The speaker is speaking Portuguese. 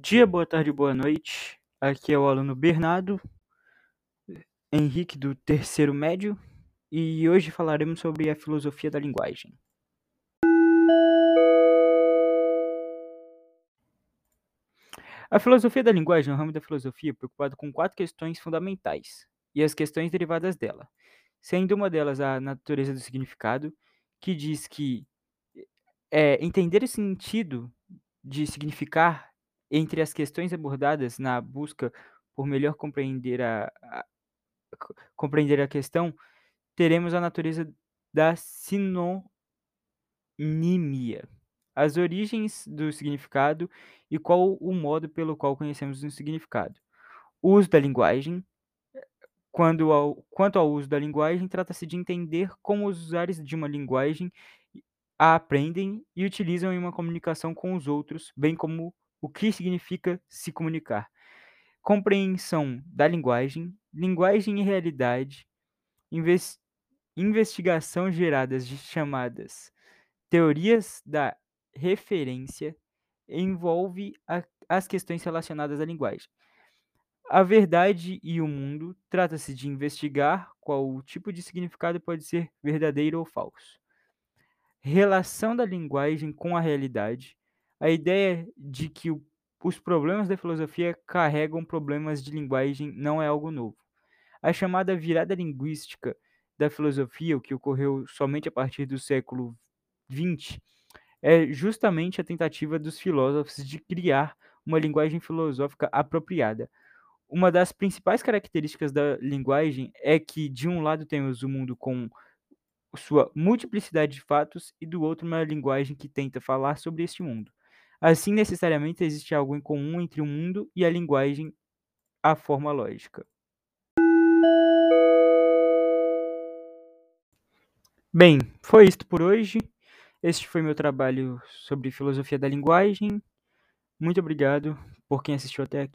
dia, boa tarde, boa noite. Aqui é o aluno Bernardo Henrique do terceiro médio e hoje falaremos sobre a filosofia da linguagem. A filosofia da linguagem é um ramo da filosofia preocupado com quatro questões fundamentais e as questões derivadas dela, sendo uma delas a natureza do significado, que diz que é, entender o sentido de significar entre as questões abordadas na busca por melhor compreender a, a, compreender a questão, teremos a natureza da sinonimia, as origens do significado e qual o modo pelo qual conhecemos um significado. O uso da linguagem. Quando ao, quanto ao uso da linguagem, trata-se de entender como os usuários de uma linguagem a aprendem e utilizam em uma comunicação com os outros, bem como o que significa se comunicar. Compreensão da linguagem, linguagem e realidade, invest investigação geradas de chamadas teorias da referência, envolve a, as questões relacionadas à linguagem. A verdade e o mundo trata-se de investigar qual tipo de significado pode ser verdadeiro ou falso. Relação da linguagem com a realidade, a ideia de que o, os problemas da filosofia carregam problemas de linguagem não é algo novo. A chamada virada linguística da filosofia, o que ocorreu somente a partir do século XX, é justamente a tentativa dos filósofos de criar uma linguagem filosófica apropriada. Uma das principais características da linguagem é que, de um lado, temos o mundo com sua multiplicidade de fatos e do outro uma linguagem que tenta falar sobre este mundo. Assim, necessariamente existe algo em comum entre o mundo e a linguagem, a forma lógica. Bem, foi isto por hoje. Este foi meu trabalho sobre filosofia da linguagem. Muito obrigado por quem assistiu até aqui.